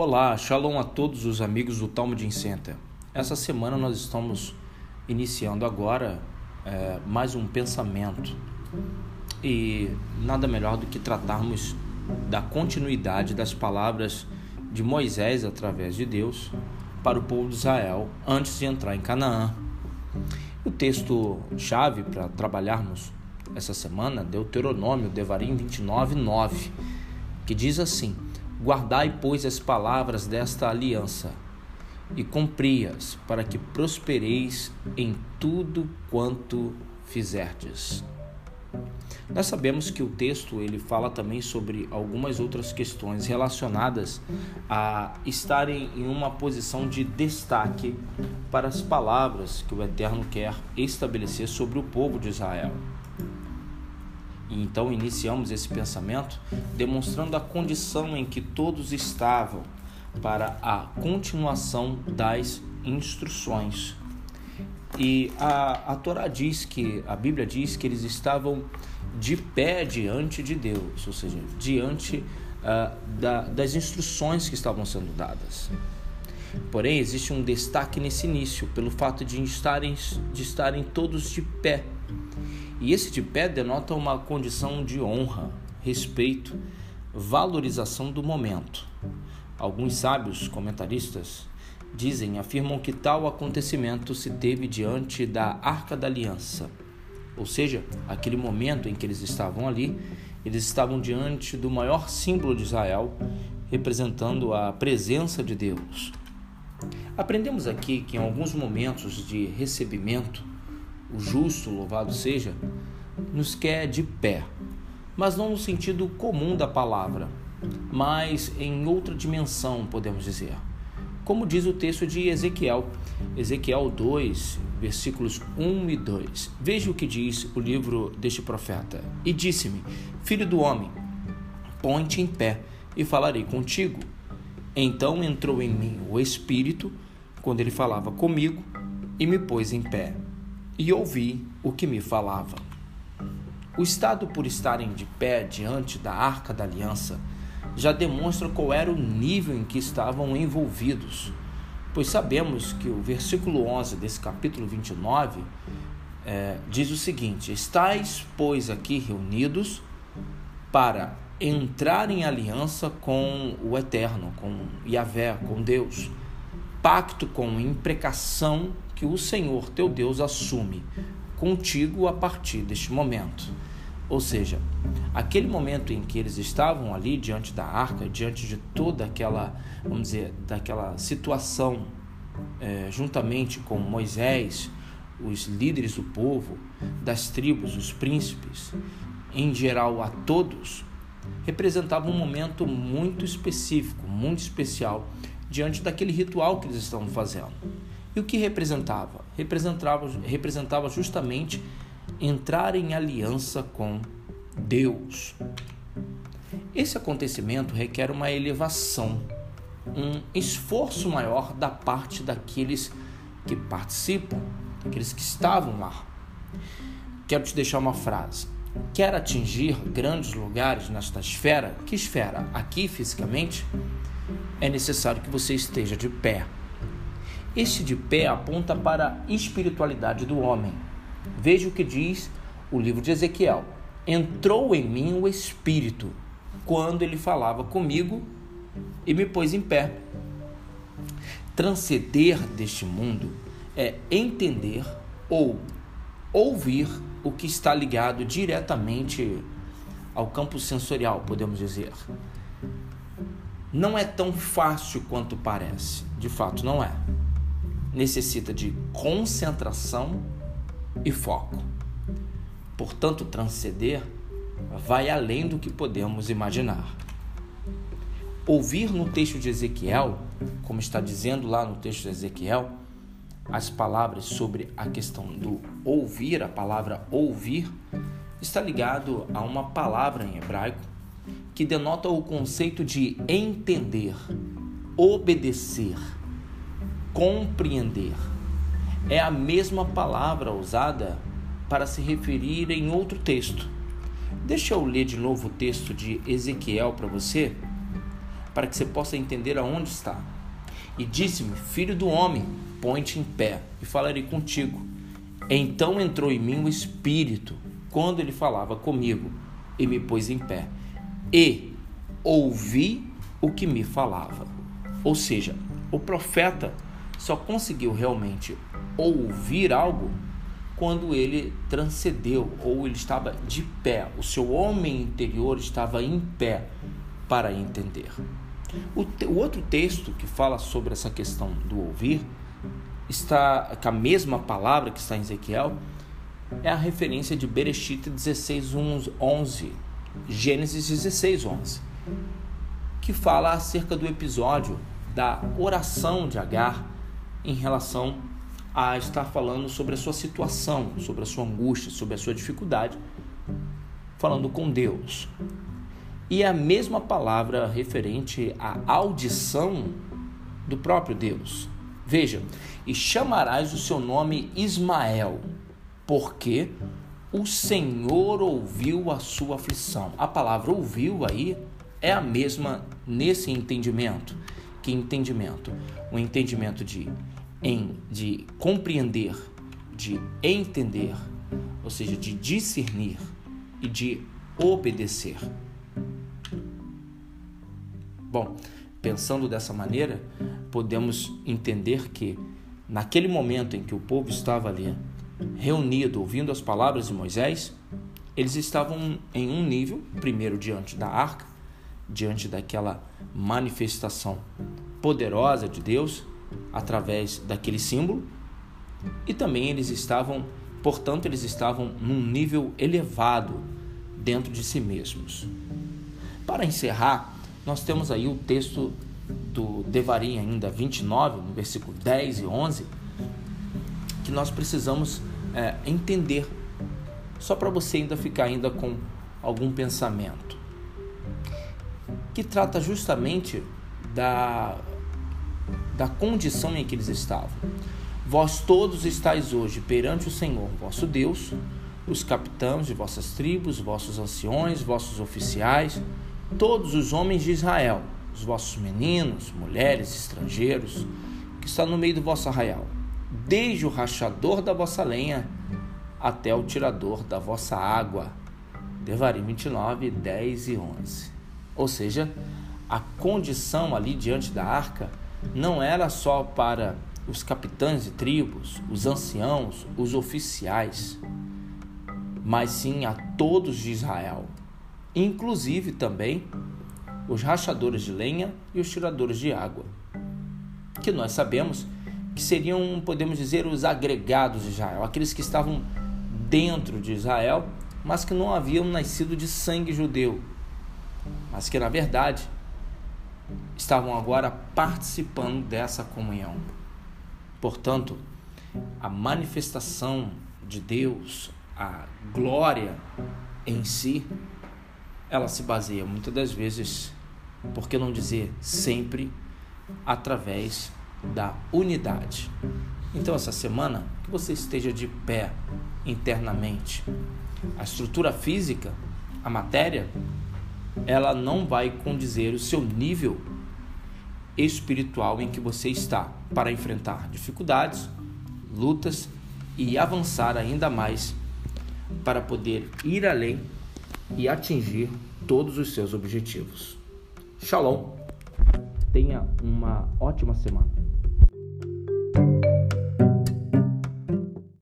Olá, shalom a todos os amigos do Talmud Center. Essa semana nós estamos iniciando agora é, mais um pensamento e nada melhor do que tratarmos da continuidade das palavras de Moisés através de Deus para o povo de Israel antes de entrar em Canaã. O texto chave para trabalharmos essa semana, Deuteronômio, Devarim 29, 9, que diz assim: Guardai, pois, as palavras desta aliança e cumpri-as, para que prospereis em tudo quanto fizerdes. Nós sabemos que o texto ele fala também sobre algumas outras questões relacionadas a estarem em uma posição de destaque para as palavras que o Eterno quer estabelecer sobre o povo de Israel. E então iniciamos esse pensamento demonstrando a condição em que todos estavam para a continuação das instruções. E a, a Torá diz que, a Bíblia diz que eles estavam de pé diante de Deus, ou seja, diante uh, da, das instruções que estavam sendo dadas. Porém, existe um destaque nesse início, pelo fato de estarem, de estarem todos de pé e esse de pé denota uma condição de honra, respeito, valorização do momento. Alguns sábios comentaristas dizem, afirmam que tal acontecimento se teve diante da Arca da Aliança, ou seja, aquele momento em que eles estavam ali, eles estavam diante do maior símbolo de Israel, representando a presença de Deus. Aprendemos aqui que em alguns momentos de recebimento o justo, louvado seja, nos quer de pé, mas não no sentido comum da palavra, mas em outra dimensão, podemos dizer. Como diz o texto de Ezequiel, Ezequiel 2, versículos 1 e 2. Veja o que diz o livro deste profeta. E disse-me: Filho do homem, põe-te em pé e falarei contigo. Então entrou em mim o Espírito, quando ele falava comigo, e me pôs em pé e ouvi o que me falava. O estado por estarem de pé diante da arca da aliança já demonstra qual era o nível em que estavam envolvidos, pois sabemos que o versículo 11 desse capítulo 29 é, diz o seguinte: Estais, pois, aqui reunidos para entrar em aliança com o Eterno, com Yahvé, com Deus, pacto com imprecação que o Senhor teu Deus assume contigo a partir deste momento. Ou seja, aquele momento em que eles estavam ali diante da arca, diante de toda aquela, vamos dizer, daquela situação, é, juntamente com Moisés, os líderes do povo, das tribos, os príncipes, em geral a todos, representava um momento muito específico, muito especial, diante daquele ritual que eles estavam fazendo. E o que representava? Representava, representava justamente entrar em aliança com Deus. Esse acontecimento requer uma elevação, um esforço maior da parte daqueles que participam, daqueles que estavam lá. Quero te deixar uma frase. Quer atingir grandes lugares nesta esfera? Que esfera? Aqui fisicamente? É necessário que você esteja de pé este de pé aponta para a espiritualidade do homem. Veja o que diz o livro de Ezequiel: Entrou em mim o Espírito quando ele falava comigo e me pôs em pé. Transcender deste mundo é entender ou ouvir o que está ligado diretamente ao campo sensorial, podemos dizer. Não é tão fácil quanto parece, de fato não é necessita de concentração e foco. Portanto, transcender vai além do que podemos imaginar. Ouvir no texto de Ezequiel, como está dizendo lá no texto de Ezequiel, as palavras sobre a questão do ouvir, a palavra ouvir, está ligado a uma palavra em hebraico que denota o conceito de entender, obedecer compreender. É a mesma palavra usada para se referir em outro texto. Deixa eu ler de novo o texto de Ezequiel para você, para que você possa entender aonde está. E disse-me: Filho do homem, põe-te em pé e falarei contigo. Então entrou em mim o Espírito quando ele falava comigo e me pôs em pé. E ouvi o que me falava. Ou seja, o profeta só conseguiu realmente ouvir algo quando ele transcendeu ou ele estava de pé, o seu homem interior estava em pé para entender. O, te, o outro texto que fala sobre essa questão do ouvir está com a mesma palavra que está em Ezequiel, é a referência de Bereshit 16, 11, Gênesis 16, 11, que fala acerca do episódio da oração de Agar em relação a estar falando sobre a sua situação, sobre a sua angústia, sobre a sua dificuldade, falando com Deus. E a mesma palavra referente à audição do próprio Deus. Veja, e chamarás o seu nome Ismael, porque o Senhor ouviu a sua aflição. A palavra ouviu aí é a mesma nesse entendimento. Que entendimento? O entendimento de em de compreender, de entender, ou seja, de discernir e de obedecer. Bom, pensando dessa maneira, podemos entender que naquele momento em que o povo estava ali reunido, ouvindo as palavras de Moisés, eles estavam em um nível, primeiro diante da arca, diante daquela manifestação poderosa de Deus através daquele símbolo, e também eles estavam, portanto, eles estavam num nível elevado dentro de si mesmos. Para encerrar, nós temos aí o texto do Devarim ainda 29, no versículo 10 e 11, que nós precisamos é, entender, só para você ainda ficar ainda com algum pensamento, que trata justamente da, da condição em que eles estavam. Vós todos estáis hoje perante o Senhor, vosso Deus, os capitães de vossas tribos, vossos anciões, vossos oficiais, todos os homens de Israel, os vossos meninos, mulheres, estrangeiros, que estão no meio do vosso arraial, desde o rachador da vossa lenha até o tirador da vossa água. Devarim 29, 10 e 11. Ou seja, a condição ali diante da arca não era só para os capitães de tribos, os anciãos, os oficiais, mas sim a todos de Israel inclusive também os rachadores de lenha e os tiradores de água, que nós sabemos que seriam, podemos dizer, os agregados de Israel, aqueles que estavam dentro de Israel, mas que não haviam nascido de sangue judeu, mas que na verdade estavam agora participando dessa comunhão. Portanto, a manifestação de Deus, a glória em si, ela se baseia muitas das vezes, por que não dizer sempre, através da unidade. Então, essa semana, que você esteja de pé internamente. A estrutura física, a matéria, ela não vai condizer o seu nível espiritual em que você está para enfrentar dificuldades, lutas e avançar ainda mais para poder ir além e atingir todos os seus objetivos. Shalom. Tenha uma ótima semana.